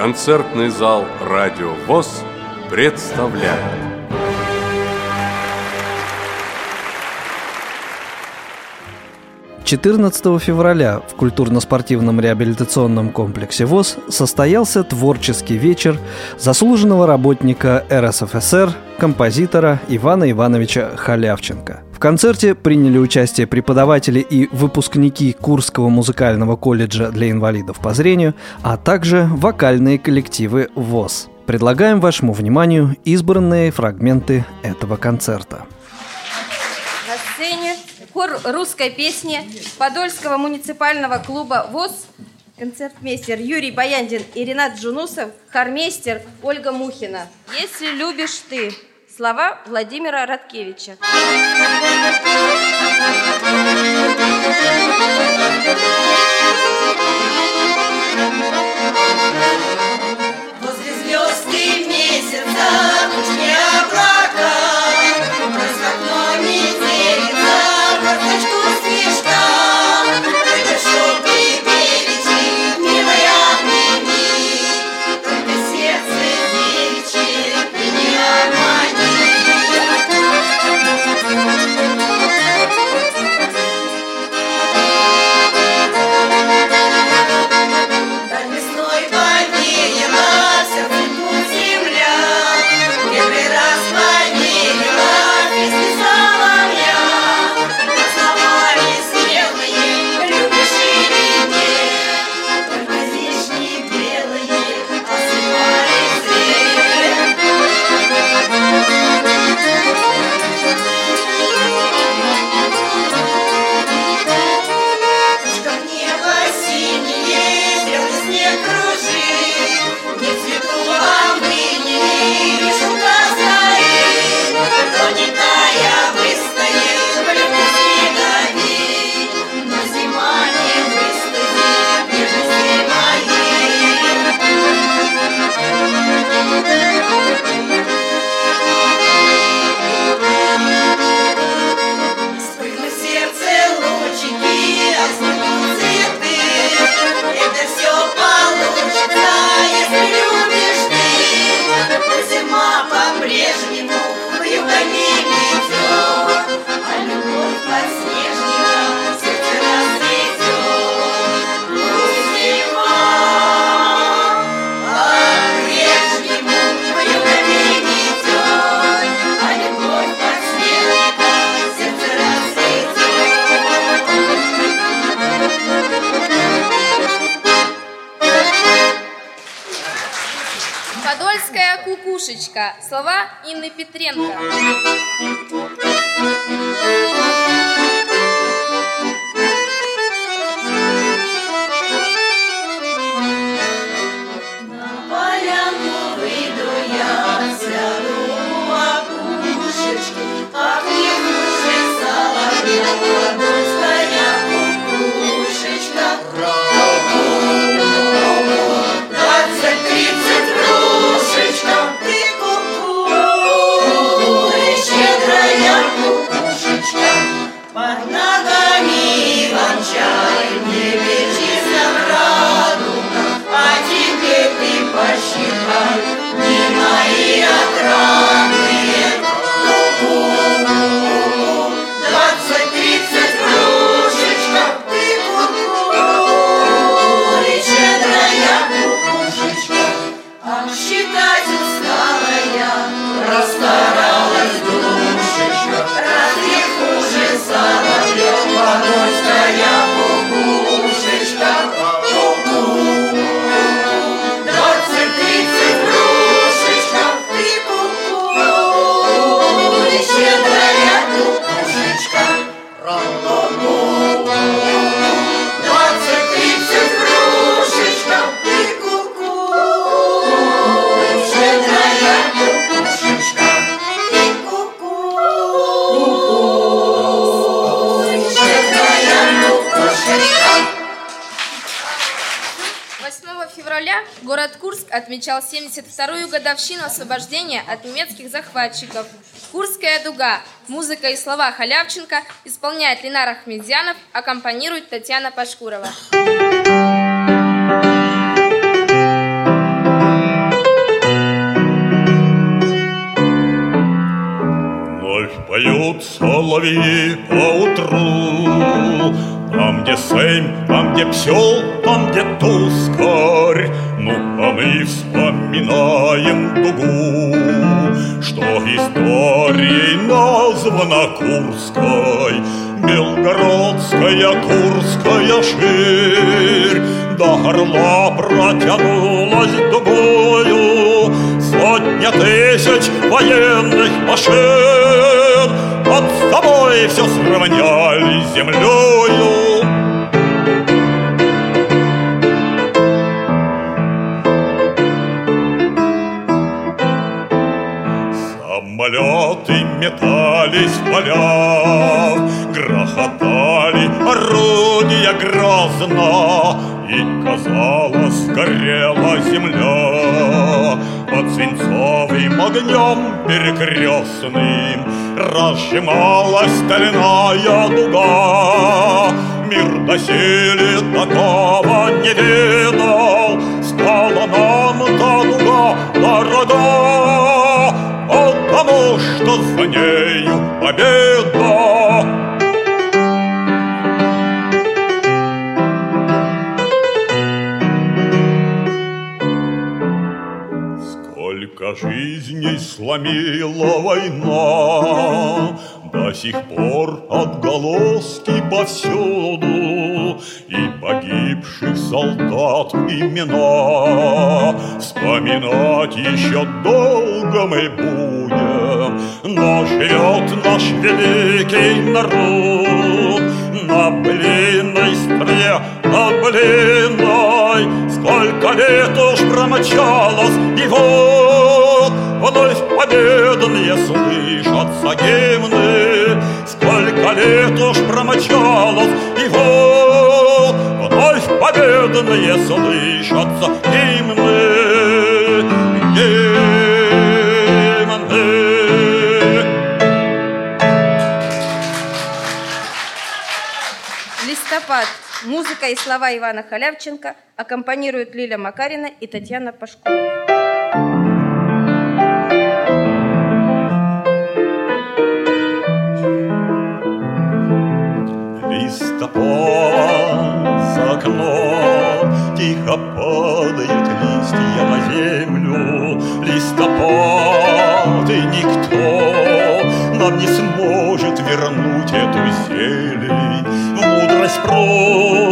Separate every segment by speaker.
Speaker 1: Концертный зал «Радио ВОЗ» представляет.
Speaker 2: Четырнадцатого февраля в культурно-спортивном реабилитационном комплексе ВОЗ состоялся творческий вечер заслуженного работника РСФСР, композитора Ивана Ивановича Халявченко – концерте приняли участие преподаватели и выпускники Курского музыкального колледжа для инвалидов по зрению, а также вокальные коллективы ВОЗ. Предлагаем вашему вниманию избранные фрагменты этого концерта.
Speaker 3: На сцене хор русской песни Подольского муниципального клуба ВОЗ концертмейстер Юрий Баяндин и Ренат Джунусов, хормейстер Ольга Мухина. «Если любишь ты» Слова Владимира Радкевича.
Speaker 4: Возле посчитай дни мои отрадные.
Speaker 3: Отмечал 72-ю годовщину освобождения от немецких захватчиков. «Курская дуга» – музыка и слова Халявченко исполняет Ленар Ахмедзянов, аккомпанирует Татьяна Пашкурова.
Speaker 5: Вновь поют соловьи по утру, там, где сень, там, где псел, там, где тускарь, Ну, а мы вспоминаем дугу, Что историей названа Курской, Белгородская, Курская ширь, До горла протянулась дугою Сотня тысяч военных машин. Под собой все сравняли землею метались в полях, Грохотали орудия грозно, И, казалось, горела земля. Под свинцовым огнем перекрестным Разжималась стальная дуга. Мир доселе такого не видал, за нею победа. Сколько жизней сломила война, До сих пор отголоски повсюду, И погибших солдат имена Вспоминать еще долго мы будем, Но живет наш великий народ На блинной стре, на блинной. Сколько лет уж промчалось, и вот Вновь победные слышатся гимны. Сколько лет уж промчалось, и вот Вновь победные слышатся Гимны
Speaker 3: Музыка и слова Ивана Халявченко аккомпанируют Лиля Макарина и Татьяна Пашкова.
Speaker 5: Листопад за окном Тихо падают листья на землю Листопад и никто Нам не сможет вернуть эту зелень В мудрость прожитых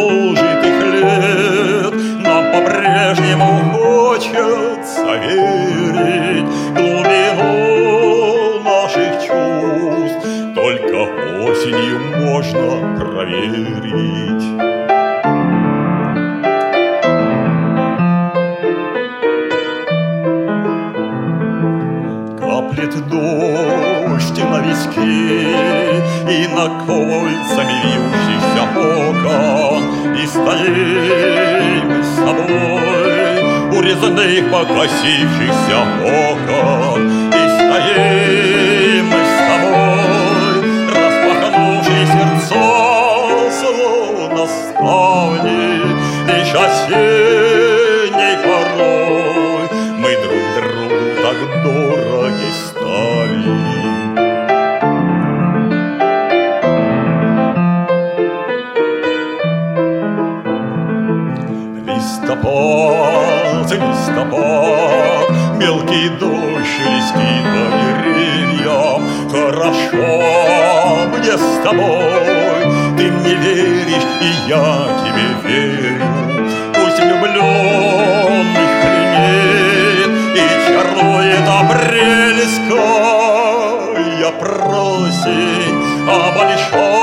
Speaker 5: виски И на кольцами вьющихся окон И стоим с тобой У резных покосившихся окон И стоим с тобой Распахнувшие сердца Словно ставни Лишь осенней Листопад, мелкий дождь листит по деревьям. Хорошо мне с тобой, ты мне веришь, и я тебе верю. Пусть влюбленных пленит и чарует апрельская просень, а большая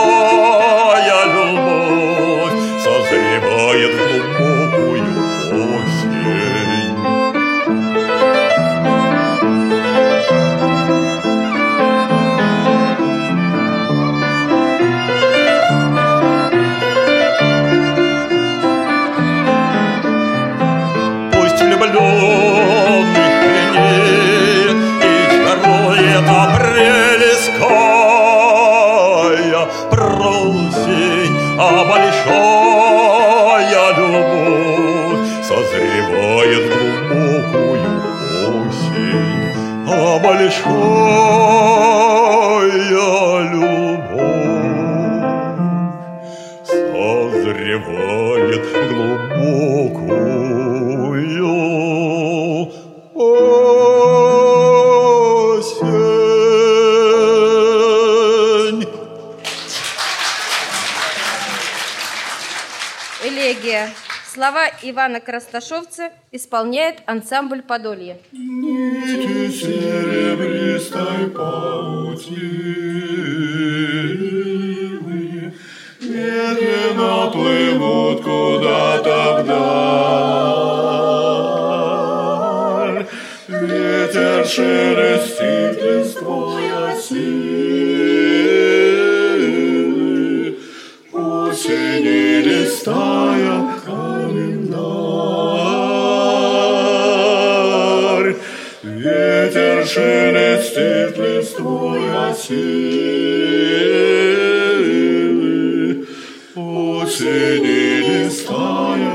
Speaker 3: Ивана Красташовца исполняет ансамбль «Подолье».
Speaker 6: Нити серебристой паутины Медленно плывут куда-то вдаль Ветер шелестит листвой
Speaker 7: осень
Speaker 6: Sedilis tvoja sili, o sedilis tvoja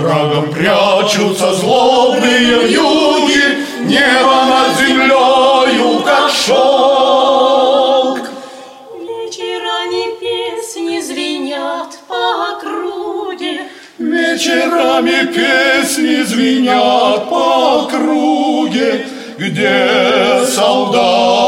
Speaker 6: врагом прячутся злобные вьюги, Небо над землею, как шелк.
Speaker 7: Вечера не песни звенят по округе,
Speaker 6: Вечерами песни звенят по округе, Где солдат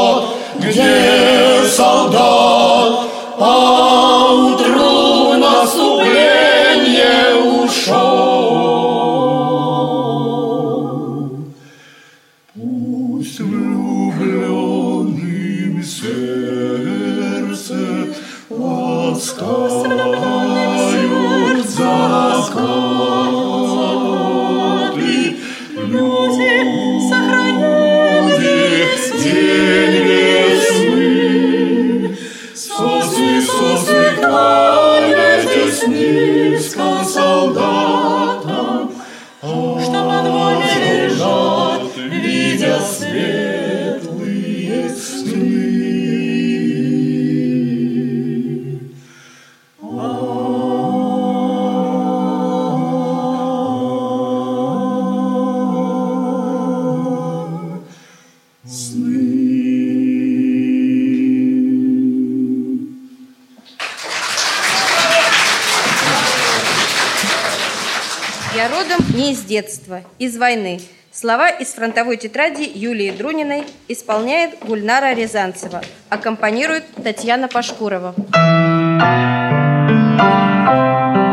Speaker 3: Из войны. Слова из фронтовой тетради Юлии Друниной исполняет Гульнара Рязанцева. Аккомпанирует Татьяна Пашкурова.
Speaker 8: Thank you.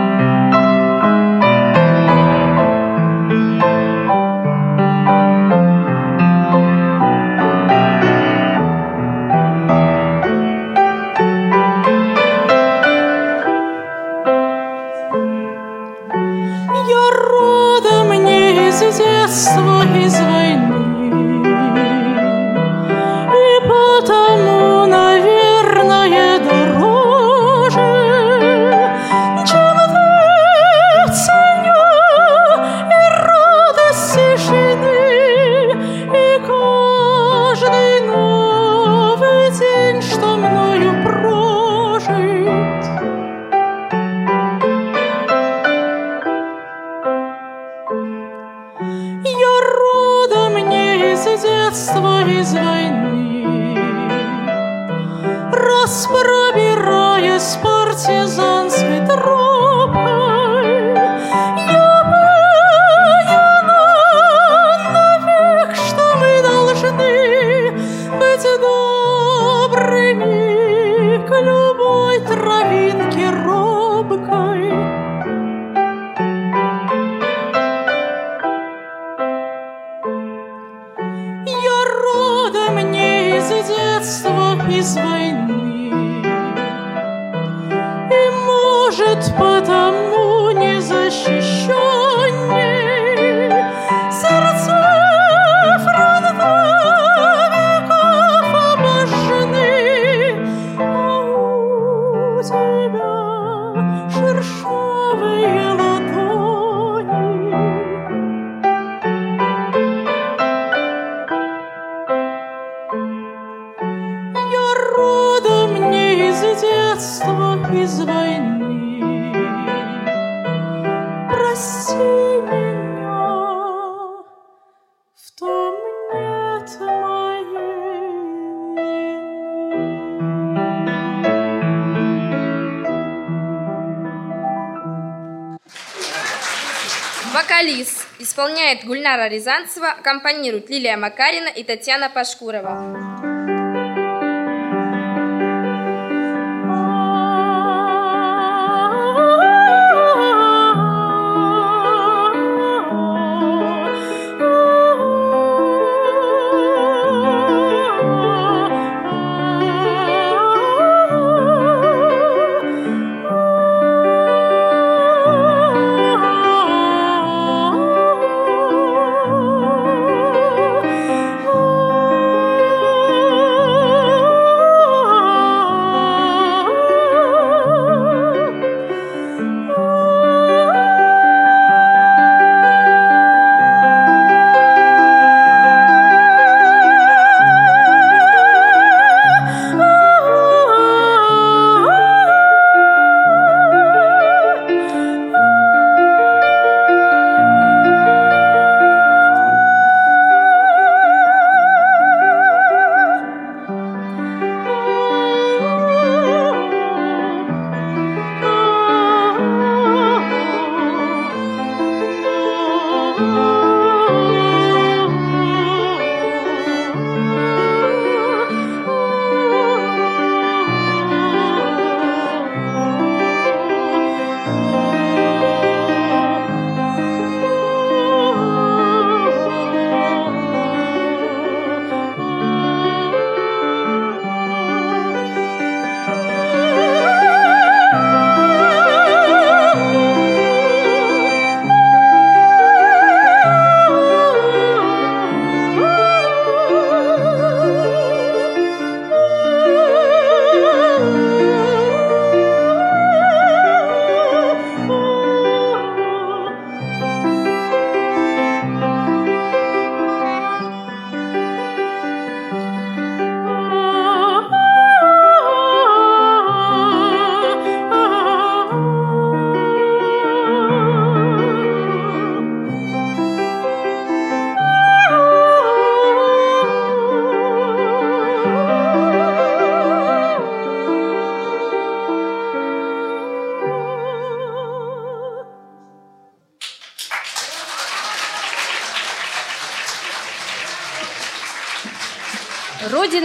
Speaker 8: из войны. Прости меня, в том нет моей
Speaker 9: Вокалист исполняет Гульнара Рязанцева, аккомпанируют Лилия Макарина и Татьяна Пашкурова.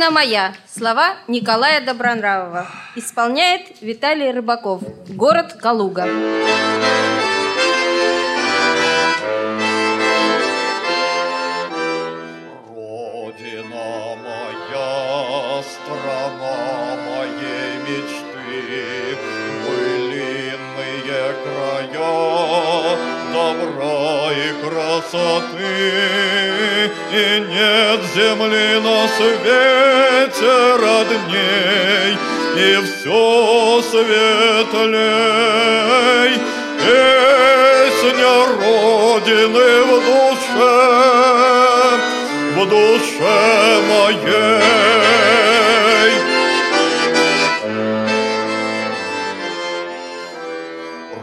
Speaker 7: «Родина моя» Слова Николая Добронравова. Исполняет Виталий Рыбаков. Город Калуга.
Speaker 10: Родина моя, страна моей мечты, Былинные края добра и красоты, И нет земли на свете светлей. Песня Родины в душе, в душе моей.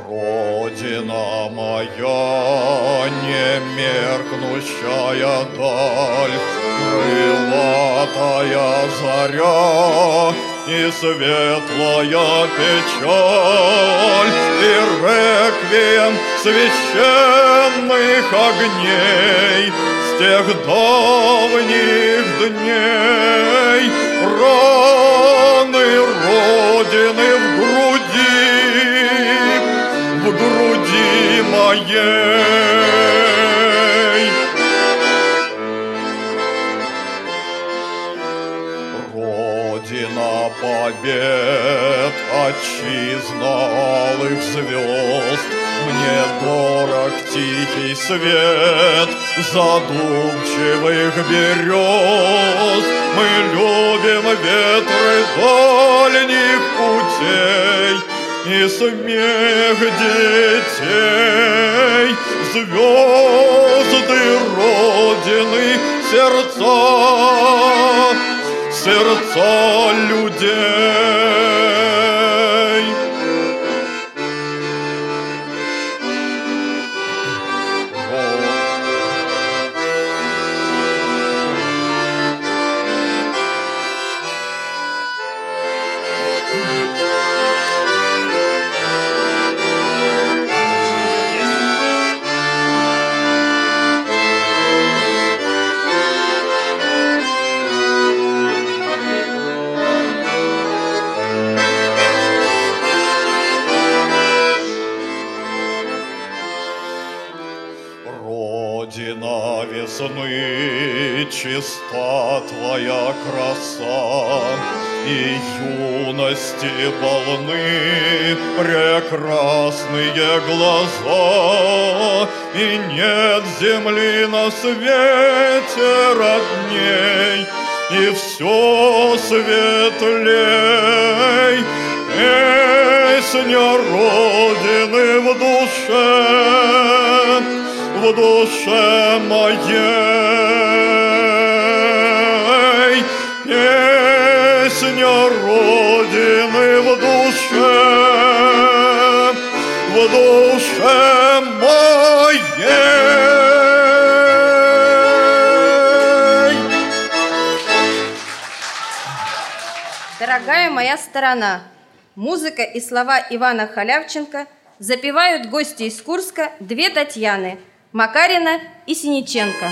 Speaker 10: Родина моя, не меркнущая даль, Крылатая заря и светлая печаль, И реквием священных огней С тех давних дней Раны Родины в груди, в груди моей. Побед, отчизна алых звезд, Мне дорог тихий свет задумчивых берез. Мы любим ветры дальних путей и смех детей, звезды Родины, сердца, сердца людей. Юности полны прекрасные глаза, И нет земли на свете родней, И все светлей, Песня Родины в душе, в душе моей. Песня Родины в душе, в душе моей.
Speaker 7: Дорогая моя сторона, музыка и слова Ивана Халявченко запевают гости из Курска две Татьяны – Макарина и Синиченко.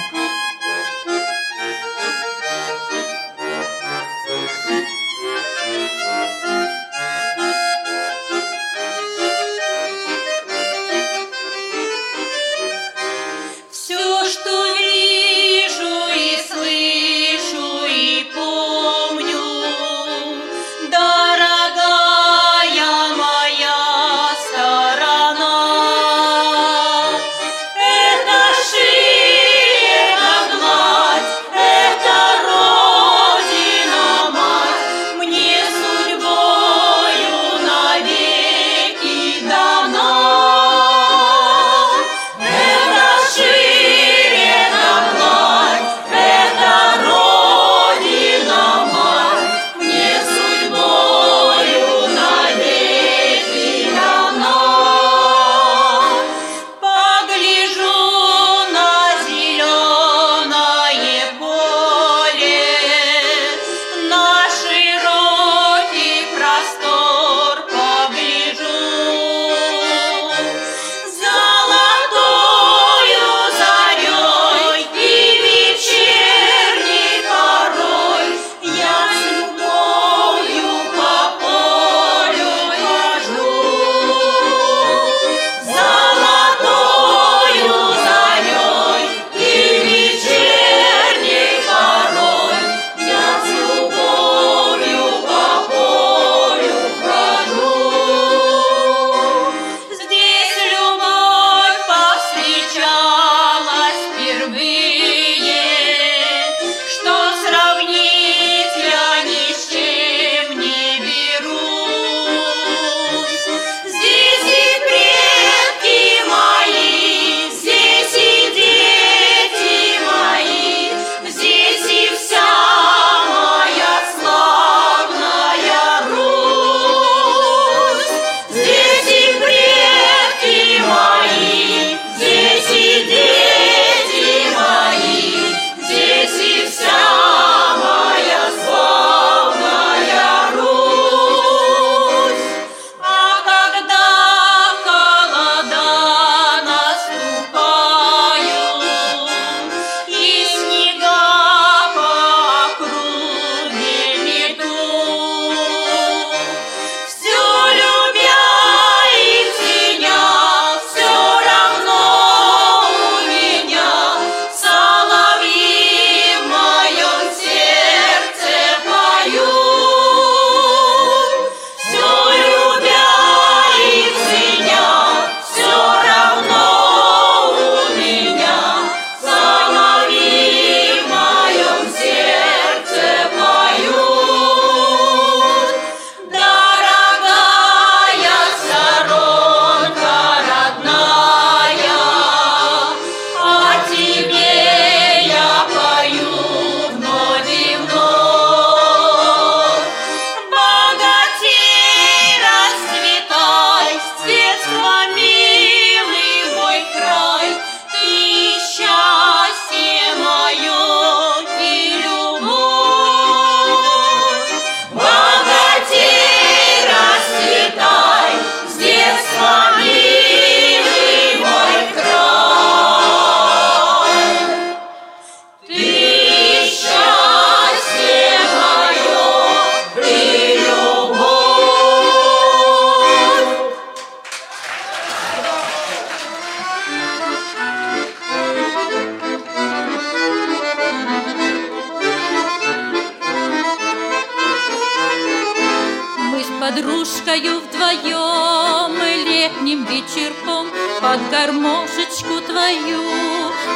Speaker 11: Подружкою вдвоем Летним вечерком под гармошечку твою.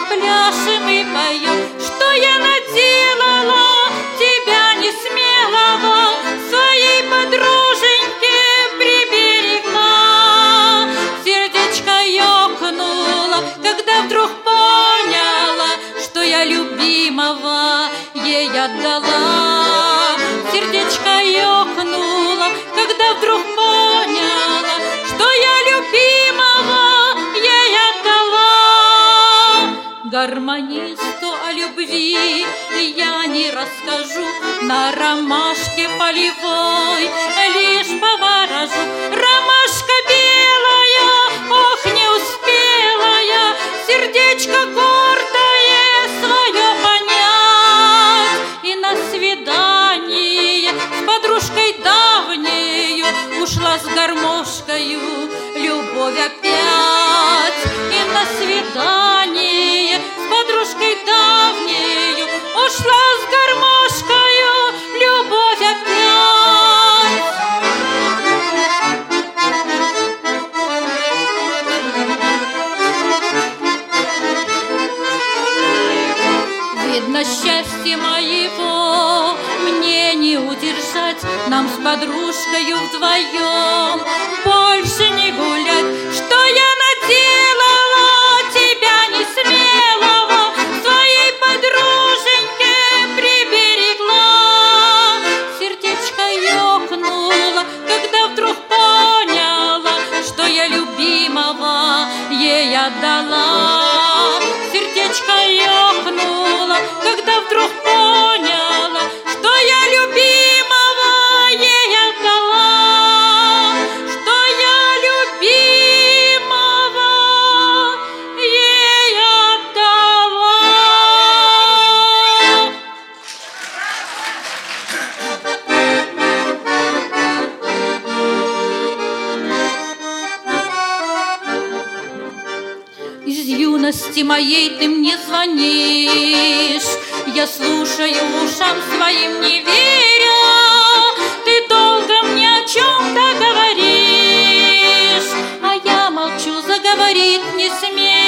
Speaker 11: Пляшем и поем, что я наделала Тебя не смелого? Своей подруженьке приберегла. Сердечко ёкнуло, когда вдруг поняла Что я любимого ей отдала вдруг поняла Что я любимого ей отдала Гармонисту о любви я не расскажу На ромашке полевой лишь поворожу. Ромашка белая, ох, не успела я Сердечко гордое С гармошкою любовь опять. И на свидание с подружкой давнею Ушла с гармошкою Нам с подружкою вдвоем. Больше не гулять Что я наделала тебя не смелого Своей подруженьке приберегла. Сердечко ёкнуло, когда вдруг поняла Что я любимого ей отдала звонишь. Я слушаю ушам своим не веря Ты долго мне о чем-то говоришь. А я молчу, заговорить не смея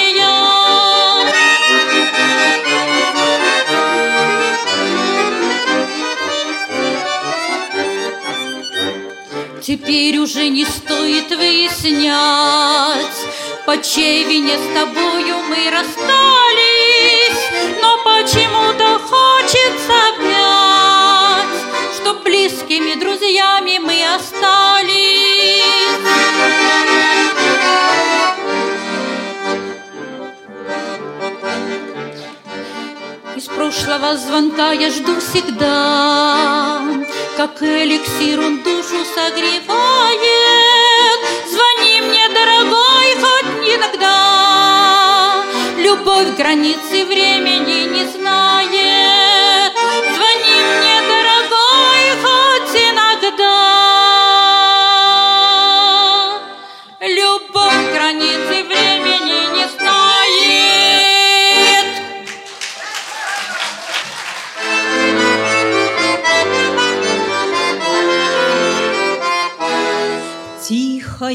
Speaker 11: Теперь уже не стоит выяснять, по чьей вине с тобою мы расстались, прошлого звонка я жду всегда, Как эликсир он душу согревает. Звони мне, дорогой, хоть иногда. Любовь границы времени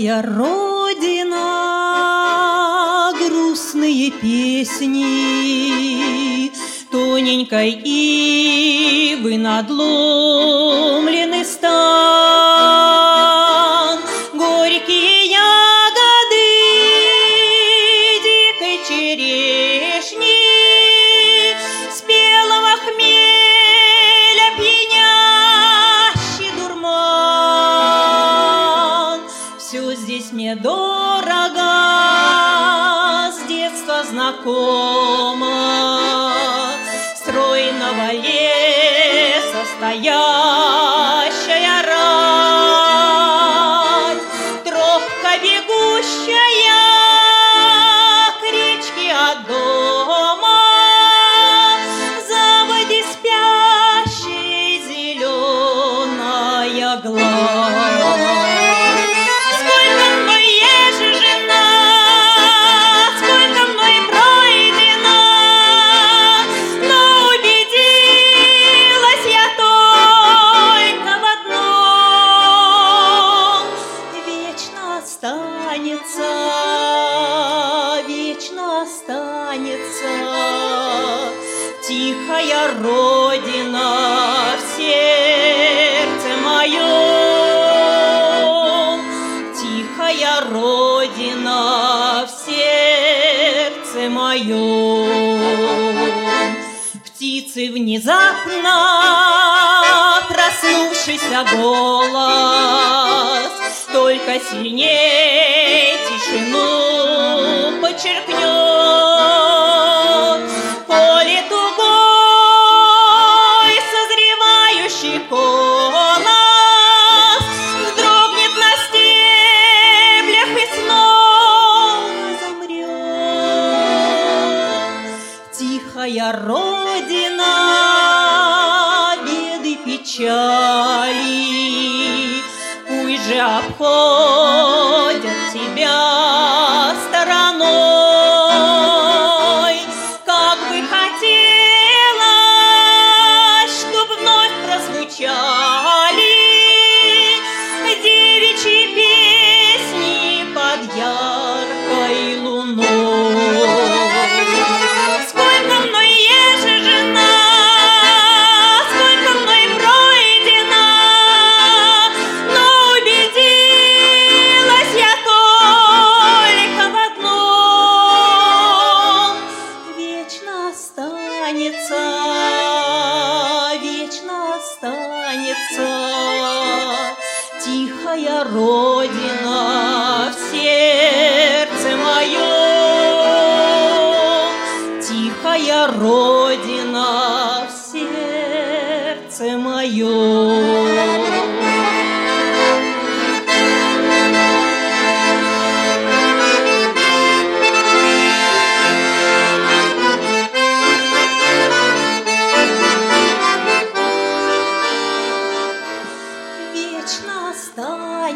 Speaker 7: Тихая родина, грустные песни, Тоненькой ивы надломленный раздавшийся голос, только сильнее тишину подчеркнет.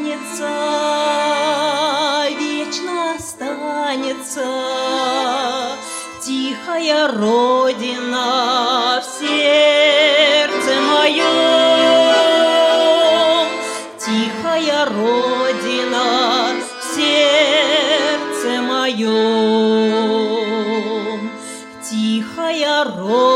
Speaker 7: останется, вечно останется тихая родина в сердце моем, тихая родина в сердце моем, тихая родина.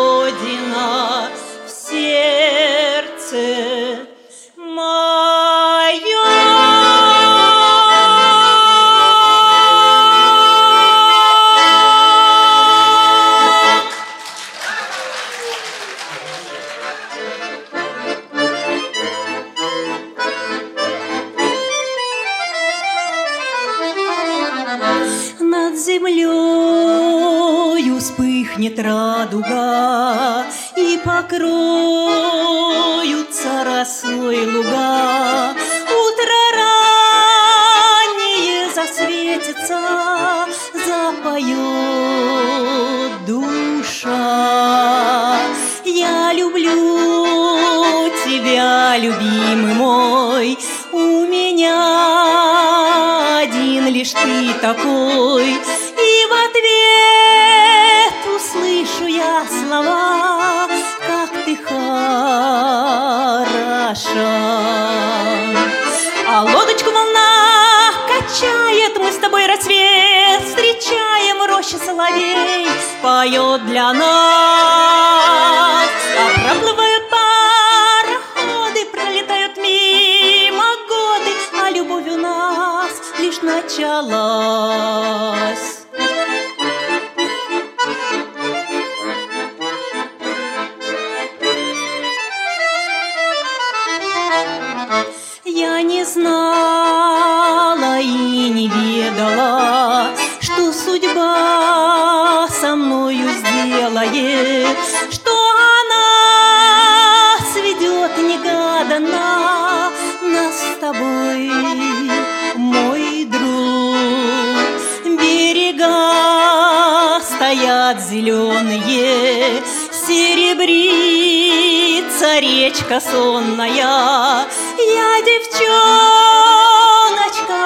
Speaker 7: сонная, я девчоночка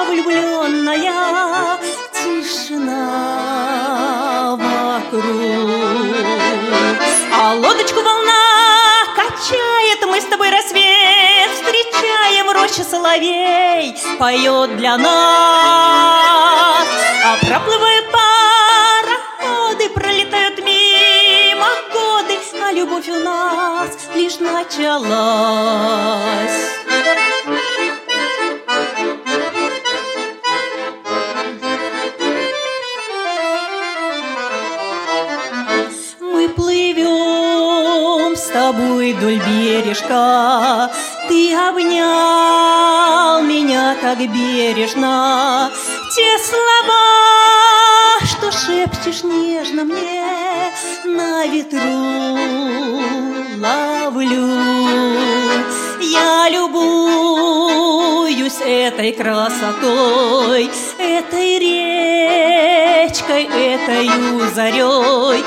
Speaker 7: влюбленная, тишина вокруг. А лодочку волна качает, мы с тобой рассвет встречаем, роща соловей поет для нас. А проплывают началась. Мы плывем с тобой вдоль бережка, ты обнял меня так бережно, те слова, что шепчешь нежно мне на ветру ловлю. Я любуюсь этой красотой, этой речкой, этой зарей.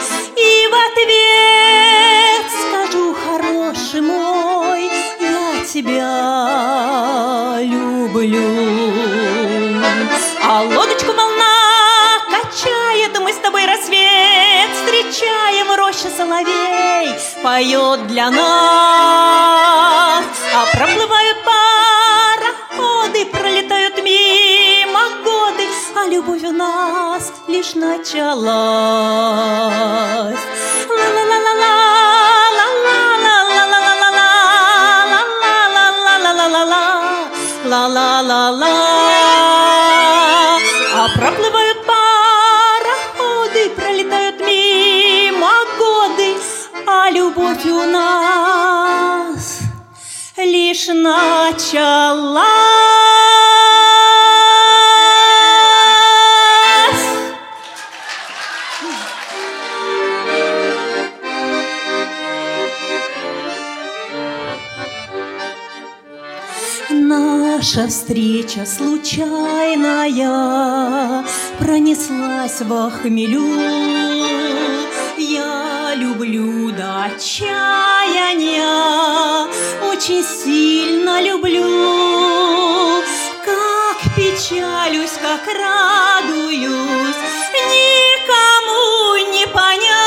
Speaker 7: поет для нас, а проплывают пароходы, пролетают мимо годы, а любовь у нас лишь началась. La la la la началась. Наша встреча случайная Пронеслась во хмелю люблю до отчаяния. Очень сильно люблю. Как печалюсь, как радуюсь. Никому не понять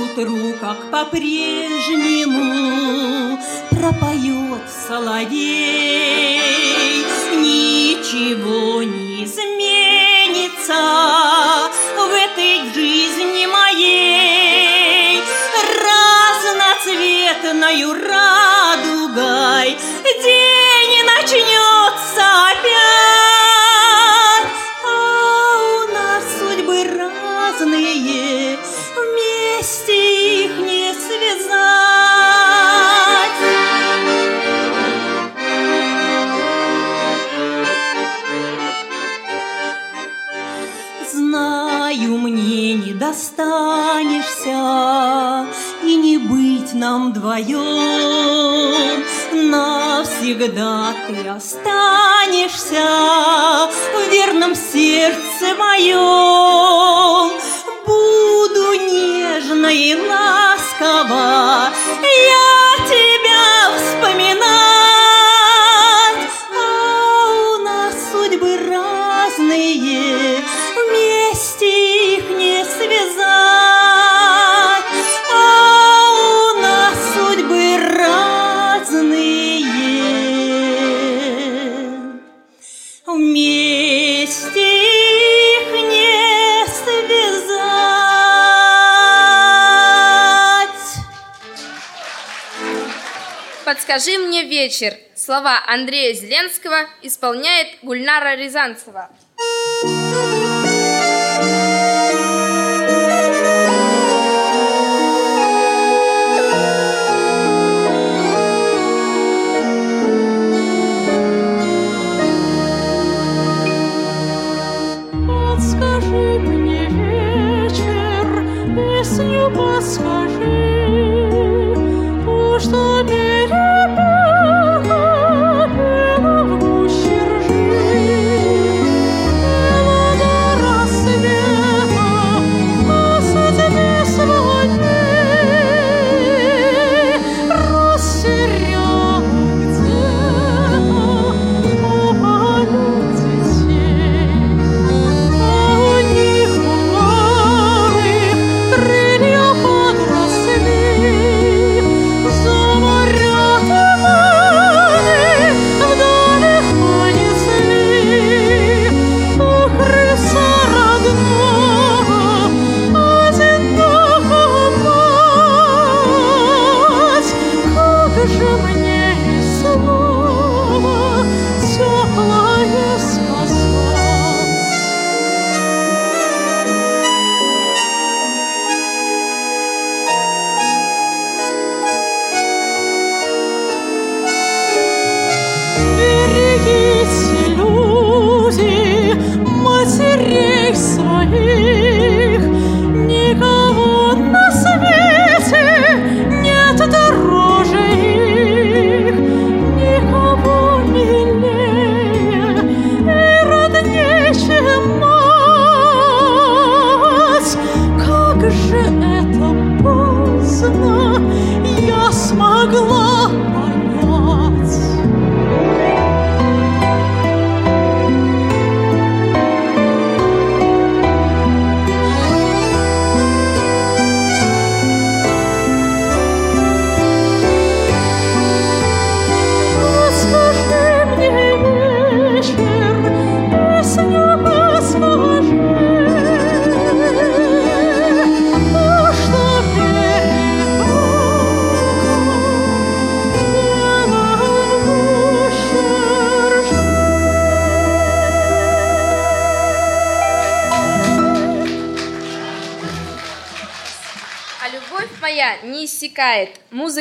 Speaker 7: Поутру, как по-прежнему Пропоет соловей. Ничего не изменится вдвоем Навсегда ты останешься В верном сердце моем
Speaker 9: Подскажи мне вечер. Слова Андрея Зеленского исполняет Гульнара Рязанцева.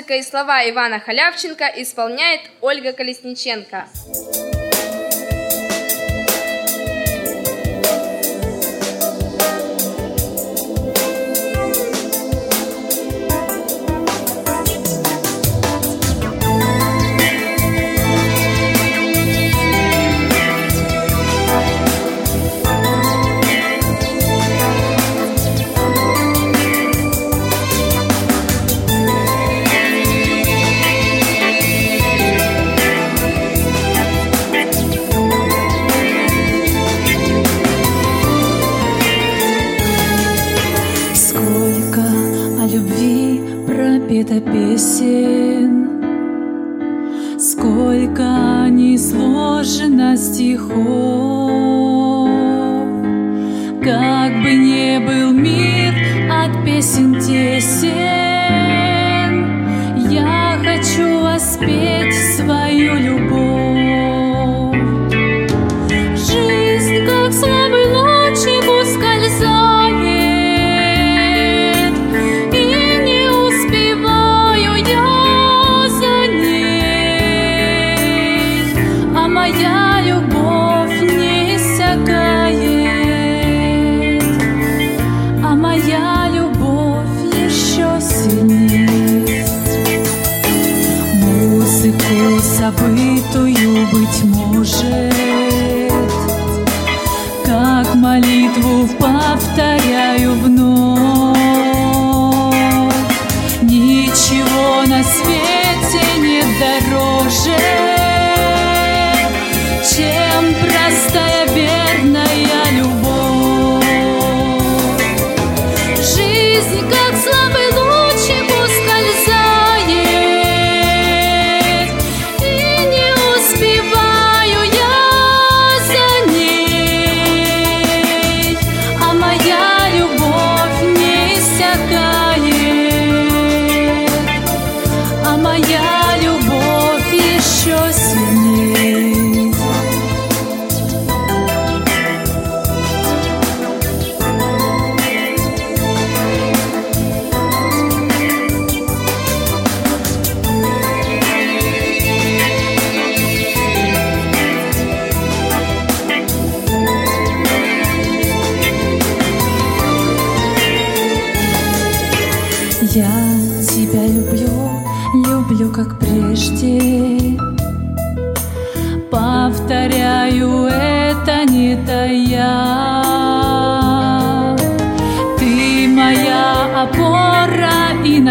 Speaker 9: музыка и слова Ивана Халявченко исполняет Ольга Колесниченко.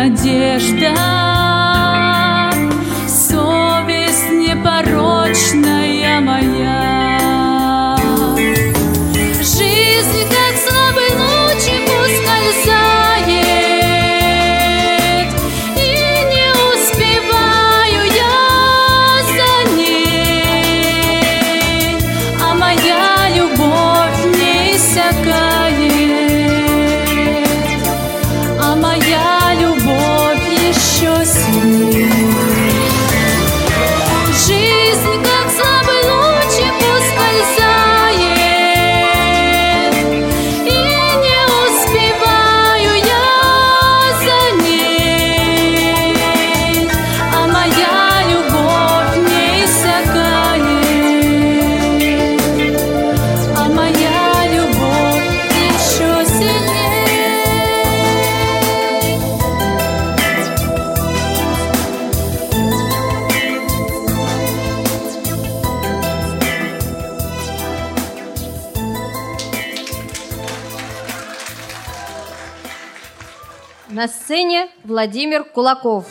Speaker 8: надежда.
Speaker 3: Владимир Кулаков.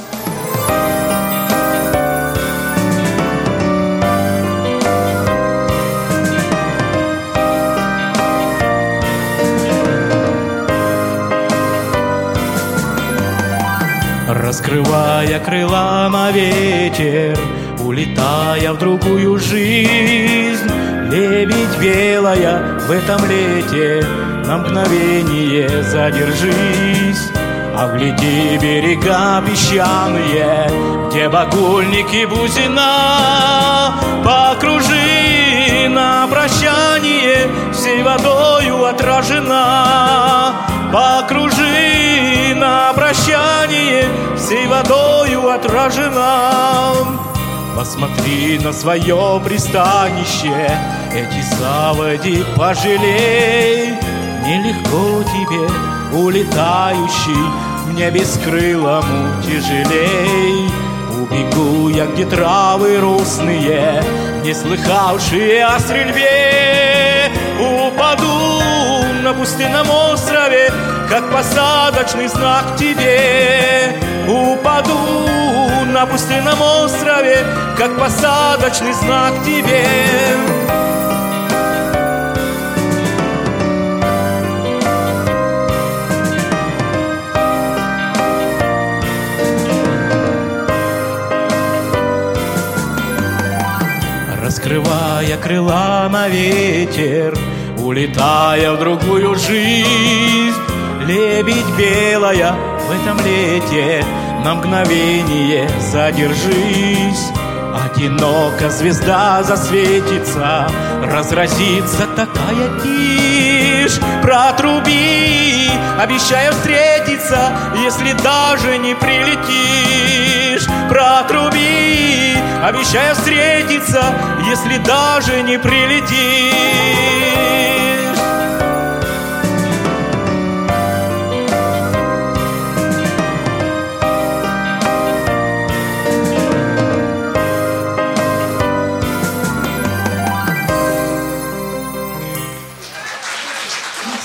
Speaker 12: Раскрывая крыла на ветер, улетая в другую жизнь, лебедь белая в этом лете на мгновение задержись. А Огляди берега песчаные, где багульник бузина, покружи на прощание, всей водою отражена, покружи на прощание, всей водою отражена. Посмотри на свое пристанище, эти заводи пожалей, нелегко тебе улетающий мне бескрылому тяжелей. Убегу я, где травы русные, не слыхавшие о стрельбе. Упаду на пустынном острове, как посадочный знак тебе. Упаду на пустынном острове, как посадочный знак тебе. Раскрывая крыла на ветер, улетая в другую жизнь, лебедь белая в этом лете на мгновение задержись. Одиноко звезда засветится, разразится такая тишь. Протруби, обещаю встретиться, если даже не прилетишь. Протруби, обещаю встретиться, если даже не прилетишь.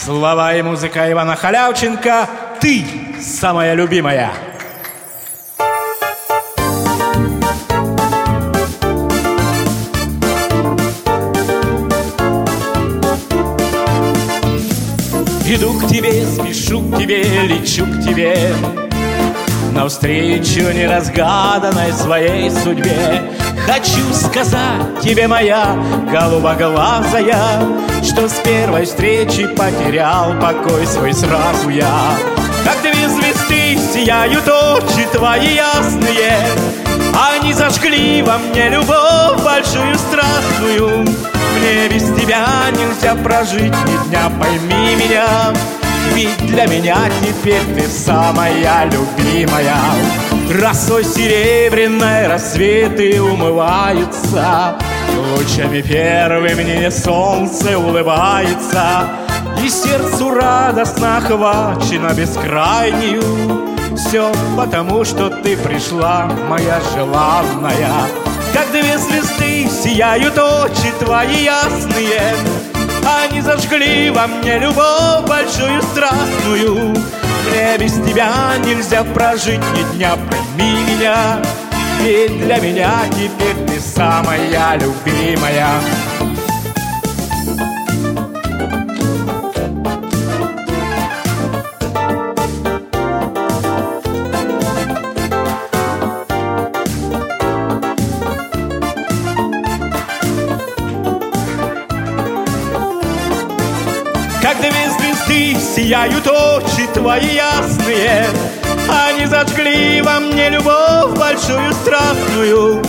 Speaker 12: Слова и музыка Ивана Халявченко «Ты самая любимая». Иду к тебе, спешу к тебе, лечу к тебе. Навстречу неразгаданной своей судьбе. Хочу сказать тебе, моя голубоглазая Что с первой встречи потерял покой свой сразу я. Как две звезды сияют очи твои ясные. Они зажгли во мне любовь большую страстную Мне без тебя нельзя прожить ни дня, пойми меня. Ведь для меня теперь ты самая любимая. Росой серебряной рассветы умываются Лучами первым мне солнце улыбается. И сердцу радостно охвачено бескрайнюю Все потому, что ты пришла, моя желанная Как две звезды сияют очи твои ясные. Они зажгли во мне любовь большую страстную. Мне без тебя нельзя прожить ни дня, пойми меня. Ведь для меня теперь ты самая любимая Как две звезды сияют очи твои ясные Они зажгли во мне любовь большую страстную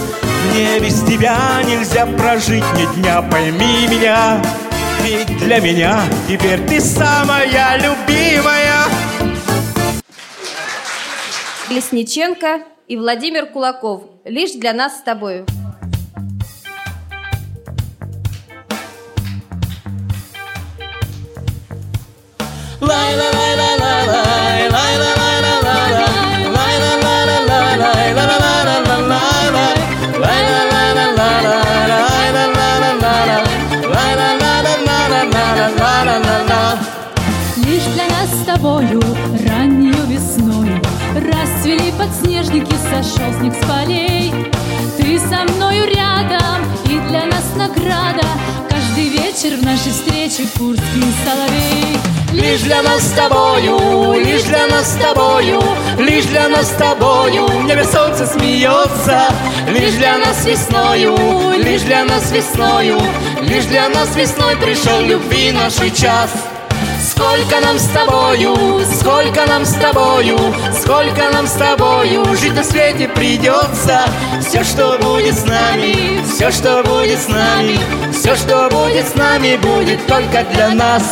Speaker 12: Мне без тебя нельзя прожить ни дня, пойми меня Ведь для меня теперь ты самая любимая
Speaker 3: Лесниченко и Владимир Кулаков. Лишь для нас с тобою.
Speaker 9: Лишь с тобою раннюю весною Расцвели подснежники, сошел снег с полей. Ты со мною рядом, и для нас награда вечер в нашей встрече курский соловей
Speaker 12: Лишь для нас с тобою, лишь для нас с тобою, лишь для нас с тобою. В небе солнце смеется, лишь для нас весною, лишь для нас весною, лишь для нас весной пришел любви наший час. Сколько нам с тобою, сколько нам с тобою, сколько нам с тобою Жить на свете придется. Все, что будет с нами, все, что будет с нами Все, что будет с нами, будет только для нас.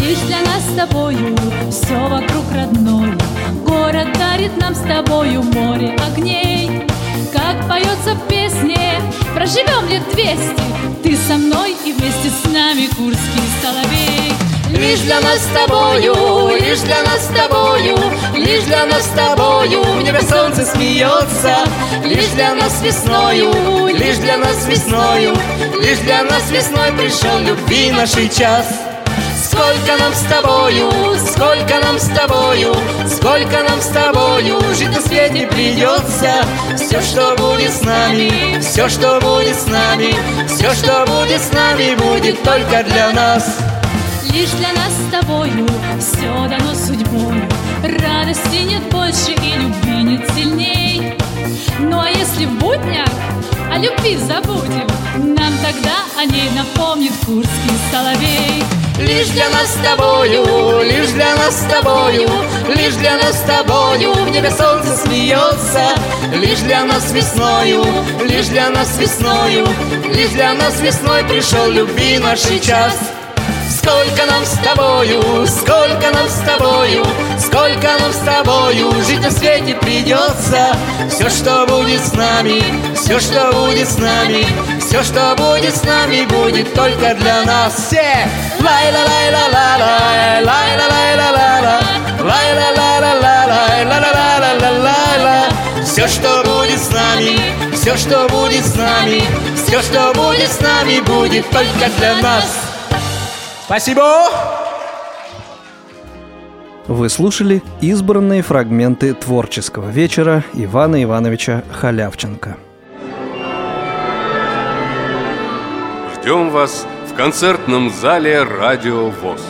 Speaker 9: Лишь для нас с тобою все вокруг родное Город дарит нам с тобою море огней. Как поется в песне, проживем лет двести. Ты со мной и вместе с нами Курский соловей
Speaker 12: Лишь для нас с тобою, лишь для нас с тобою, лишь для нас с тобою В небе солнце смеется, лишь для нас весною, лишь для нас весною, лишь для нас весной пришел любви нашей час. Сколько нам с тобою, сколько нам с тобою, сколько нам с тобою Жить на свете придется. Все, что будет с нами, все, что будет с нами Все, что будет с нами, будет только для нас
Speaker 9: Лишь для нас с тобою. Все дано судьбой. Радости нет больше и любви нет сильней. Ну а если в буднях о любви забудем Нам тогда о ней напомнит Курский соловей.
Speaker 12: Лишь для нас с тобою, лишь для нас с тобою, лишь для нас с тобою В небе солнце смеется, лишь для нас весною, лишь для нас весною, лишь для нас весной пришел любви нашей час. Сколько нам с тобою, сколько нам с тобою, сколько нам с тобою Жить на свете придется Все, что будет с нами, все, что будет с нами Все, что будет с нами, будет только для нас Все! лай ла лай ла ла лай лай ла лай ла ла ла лай ла ла ла ла лай ла ла ла ла ла Все, что будет с нами, все, что будет с нами Все, что будет с нами, будет только для нас Спасибо!
Speaker 2: Вы слушали избранные фрагменты творческого вечера Ивана Ивановича Халявченко.
Speaker 1: Ждем вас в концертном зале «Радио ВОЗ».